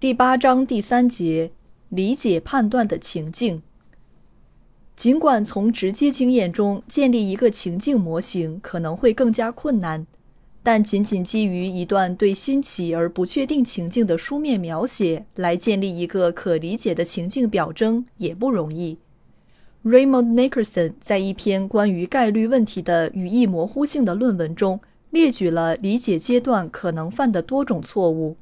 第八章第三节：理解判断的情境。尽管从直接经验中建立一个情境模型可能会更加困难，但仅仅基于一段对新奇而不确定情境的书面描写来建立一个可理解的情境表征也不容易。Raymond Nickerson 在一篇关于概率问题的语义模糊性的论文中列举了理解阶段可能犯的多种错误，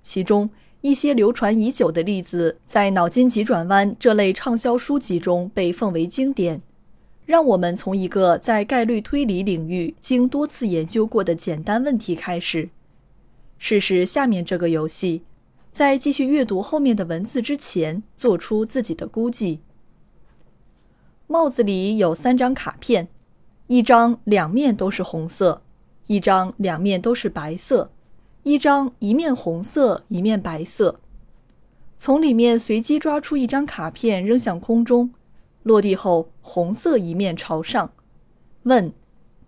其中。一些流传已久的例子，在《脑筋急转弯》这类畅销书籍中被奉为经典。让我们从一个在概率推理领域经多次研究过的简单问题开始，试试下面这个游戏。在继续阅读后面的文字之前，做出自己的估计。帽子里有三张卡片，一张两面都是红色，一张两面都是白色。一张一面红色，一面白色。从里面随机抓出一张卡片，扔向空中，落地后红色一面朝上。问：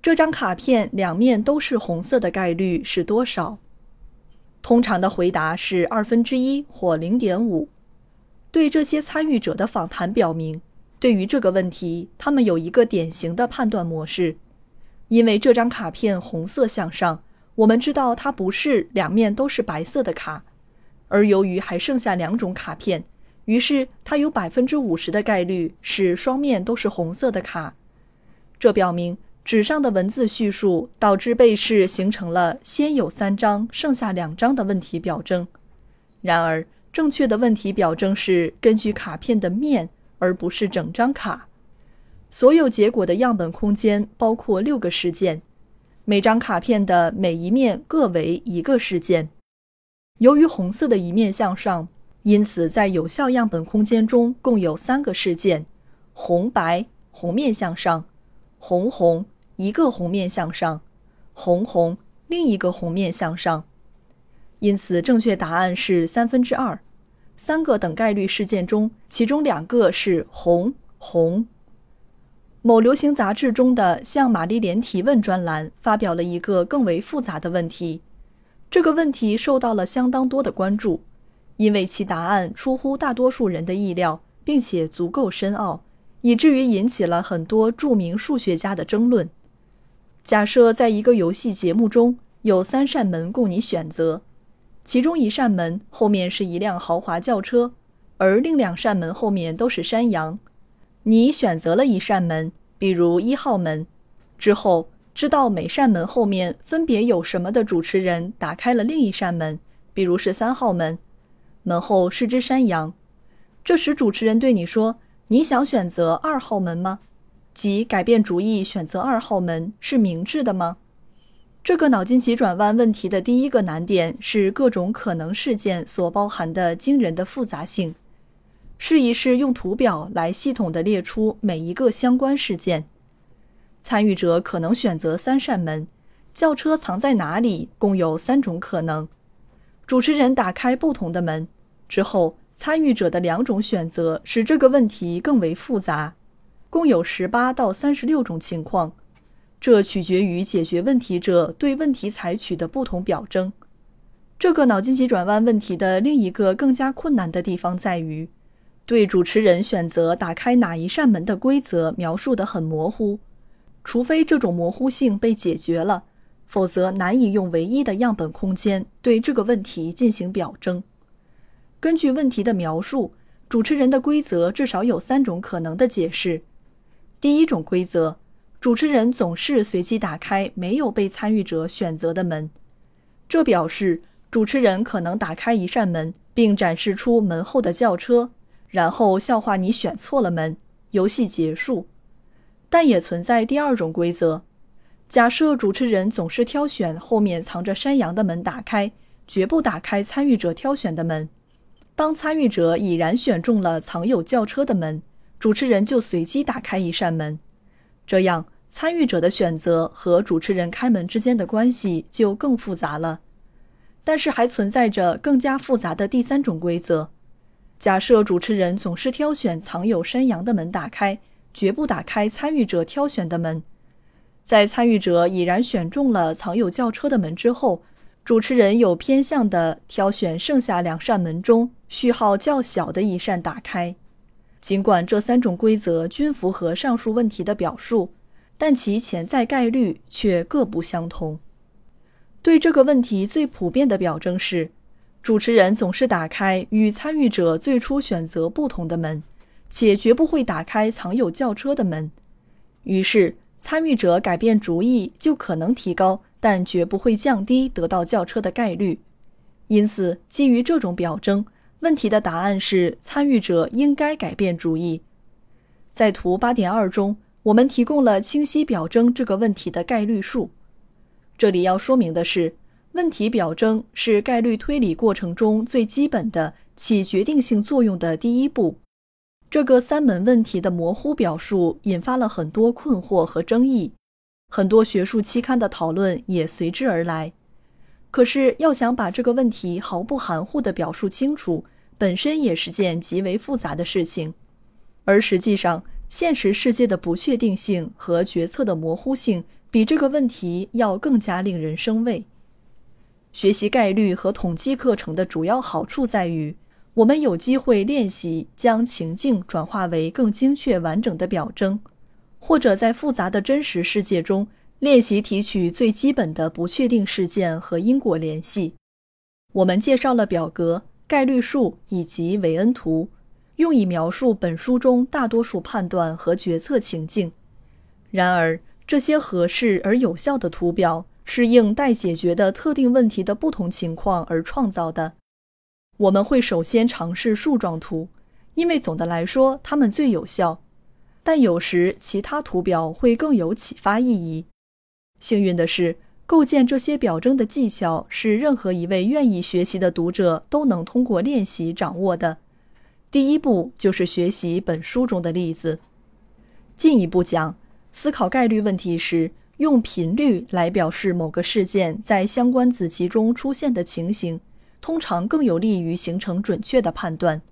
这张卡片两面都是红色的概率是多少？通常的回答是二分之一或零点五。对这些参与者的访谈表明，对于这个问题，他们有一个典型的判断模式，因为这张卡片红色向上。我们知道它不是两面都是白色的卡，而由于还剩下两种卡片，于是它有百分之五十的概率是双面都是红色的卡。这表明纸上的文字叙述导致被试形成了先有三张剩下两张的问题表征。然而，正确的问题表征是根据卡片的面，而不是整张卡。所有结果的样本空间包括六个事件。每张卡片的每一面各为一个事件。由于红色的一面向上，因此在有效样本空间中共有三个事件：红白红面向上，红红一个红面向上，红红另一个红面向上。因此，正确答案是三分之二。三个等概率事件中，其中两个是红红。某流行杂志中的向玛丽莲提问专栏发表了一个更为复杂的问题。这个问题受到了相当多的关注，因为其答案出乎大多数人的意料，并且足够深奥，以至于引起了很多著名数学家的争论。假设在一个游戏节目中有三扇门供你选择，其中一扇门后面是一辆豪华轿车，而另两扇门后面都是山羊。你选择了一扇门，比如一号门，之后知道每扇门后面分别有什么的主持人打开了另一扇门，比如是三号门，门后是只山羊。这时主持人对你说：“你想选择二号门吗？即改变主意选择二号门是明智的吗？”这个脑筋急转弯问题的第一个难点是各种可能事件所包含的惊人的复杂性。试一试用图表来系统地列出每一个相关事件。参与者可能选择三扇门，轿车藏在哪里？共有三种可能。主持人打开不同的门之后，参与者的两种选择使这个问题更为复杂。共有十八到三十六种情况，这取决于解决问题者对问题采取的不同表征。这个脑筋急转弯问题的另一个更加困难的地方在于。对主持人选择打开哪一扇门的规则描述得很模糊，除非这种模糊性被解决了，否则难以用唯一的样本空间对这个问题进行表征。根据问题的描述，主持人的规则至少有三种可能的解释。第一种规则，主持人总是随机打开没有被参与者选择的门，这表示主持人可能打开一扇门，并展示出门后的轿车。然后笑话你选错了门，游戏结束。但也存在第二种规则：假设主持人总是挑选后面藏着山羊的门打开，绝不打开参与者挑选的门。当参与者已然选中了藏有轿车的门，主持人就随机打开一扇门，这样参与者的选择和主持人开门之间的关系就更复杂了。但是还存在着更加复杂的第三种规则：假设主持人总是挑选藏有山羊的门打开，绝不打开参与者挑选的门。在参与者已然选中了藏有轿车的门之后，主持人有偏向的挑选剩下两扇门中序号较小的一扇打开。尽管这三种规则均符合上述问题的表述，但其潜在概率却各不相同。对这个问题最普遍的表征是，主持人总是打开与参与者最初选择不同的门，且绝不会打开藏有轿车的门。于是。参与者改变主意就可能提高，但绝不会降低得到轿车的概率。因此，基于这种表征，问题的答案是参与者应该改变主意。在图八点二中，我们提供了清晰表征这个问题的概率数。这里要说明的是，问题表征是概率推理过程中最基本的、起决定性作用的第一步。这个三门问题的模糊表述引发了很多困惑和争议，很多学术期刊的讨论也随之而来。可是，要想把这个问题毫不含糊地表述清楚，本身也是件极为复杂的事情。而实际上，现实世界的不确定性和决策的模糊性，比这个问题要更加令人生畏。学习概率和统计课程的主要好处在于。我们有机会练习将情境转化为更精确完整的表征，或者在复杂的真实世界中练习提取最基本的不确定事件和因果联系。我们介绍了表格、概率数以及韦恩图，用以描述本书中大多数判断和决策情境。然而，这些合适而有效的图表是应待解决的特定问题的不同情况而创造的。我们会首先尝试树状图，因为总的来说它们最有效。但有时其他图表会更有启发意义。幸运的是，构建这些表征的技巧是任何一位愿意学习的读者都能通过练习掌握的。第一步就是学习本书中的例子。进一步讲，思考概率问题时，用频率来表示某个事件在相关子集中出现的情形。通常更有利于形成准确的判断。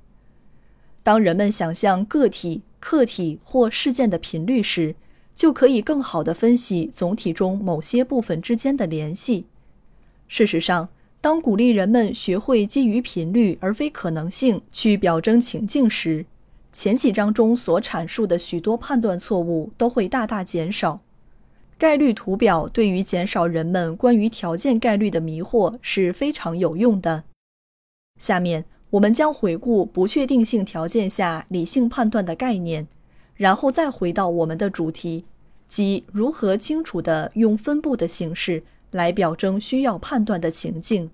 当人们想象个体、客体或事件的频率时，就可以更好地分析总体中某些部分之间的联系。事实上，当鼓励人们学会基于频率而非可能性去表征情境时，前几章中所阐述的许多判断错误都会大大减少。概率图表对于减少人们关于条件概率的迷惑是非常有用的。下面我们将回顾不确定性条件下理性判断的概念，然后再回到我们的主题，即如何清楚地用分布的形式来表征需要判断的情境。